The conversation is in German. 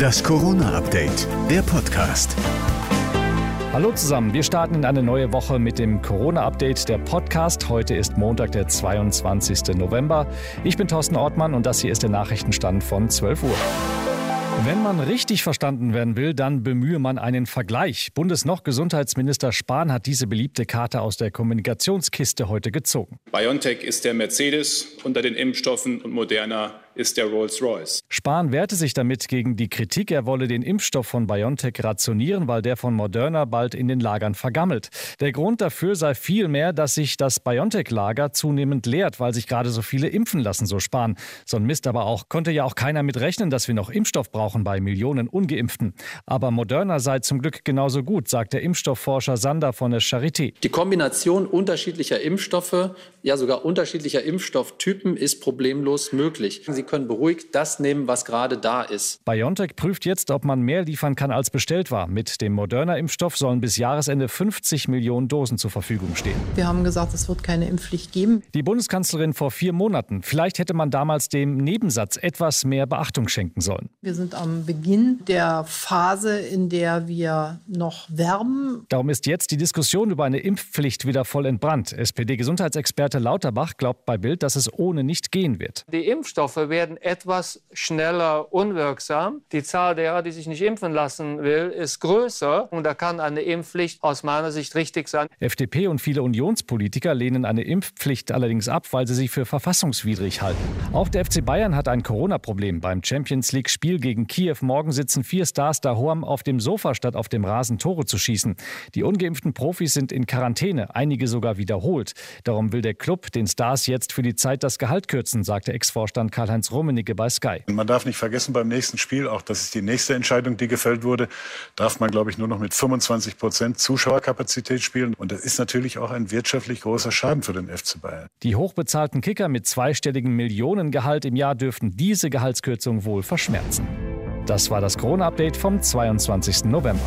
Das Corona-Update, der Podcast. Hallo zusammen, wir starten in eine neue Woche mit dem Corona-Update, der Podcast. Heute ist Montag, der 22. November. Ich bin Thorsten Ortmann und das hier ist der Nachrichtenstand von 12 Uhr. Wenn man richtig verstanden werden will, dann bemühe man einen Vergleich. Bundesnoch Gesundheitsminister Spahn hat diese beliebte Karte aus der Kommunikationskiste heute gezogen. BioNTech ist der Mercedes unter den Impfstoffen und Moderna ist der Rolls-Royce. Spahn wehrte sich damit gegen die Kritik, er wolle den Impfstoff von BioNTech rationieren, weil der von Moderna bald in den Lagern vergammelt. Der Grund dafür sei vielmehr, dass sich das BioNTech-Lager zunehmend leert, weil sich gerade so viele impfen lassen, so Spahn. So ein Mist aber auch. Konnte ja auch keiner mit rechnen, dass wir noch Impfstoff brauchen bei Millionen Ungeimpften. Aber Moderna sei zum Glück genauso gut, sagt der Impfstoffforscher Sander von der Charité. Die Kombination unterschiedlicher Impfstoffe, ja sogar unterschiedlicher Impfstofftypen ist problemlos möglich. Sie können beruhigt das nehmen, was gerade da ist. BioNTech prüft jetzt, ob man mehr liefern kann, als bestellt war. Mit dem Moderna-Impfstoff sollen bis Jahresende 50 Millionen Dosen zur Verfügung stehen. Wir haben gesagt, es wird keine Impfpflicht geben. Die Bundeskanzlerin vor vier Monaten. Vielleicht hätte man damals dem Nebensatz etwas mehr Beachtung schenken sollen. Wir sind am Beginn der Phase, in der wir noch werben. Darum ist jetzt die Diskussion über eine Impfpflicht wieder voll entbrannt. SPD-Gesundheitsexperte Lauterbach glaubt bei Bild, dass es ohne nicht gehen wird. Die Impfstoffe werden etwas schneller unwirksam. Die Zahl derer, die sich nicht impfen lassen will, ist größer. Und da kann eine Impfpflicht aus meiner Sicht richtig sein. FDP und viele Unionspolitiker lehnen eine Impfpflicht allerdings ab, weil sie sie für verfassungswidrig halten. Auch der FC Bayern hat ein Corona-Problem. Beim Champions League-Spiel gegen Kiew morgen sitzen vier Stars daheim auf dem Sofa, statt auf dem Rasen Tore zu schießen. Die ungeimpften Profis sind in Quarantäne, einige sogar wiederholt. Darum will der Club den Stars jetzt für die Zeit das Gehalt kürzen, sagte Ex-Vorstand Karl-Heinz Karl-Heinz Rummenigge bei Sky. Man darf nicht vergessen beim nächsten Spiel, auch das ist die nächste Entscheidung, die gefällt wurde, darf man, glaube ich, nur noch mit 25 Prozent Zuschauerkapazität spielen. Und das ist natürlich auch ein wirtschaftlich großer Schaden für den FC Bayern. Die hochbezahlten Kicker mit zweistelligem Millionengehalt im Jahr dürften diese Gehaltskürzung wohl verschmerzen. Das war das Corona-Update vom 22. November.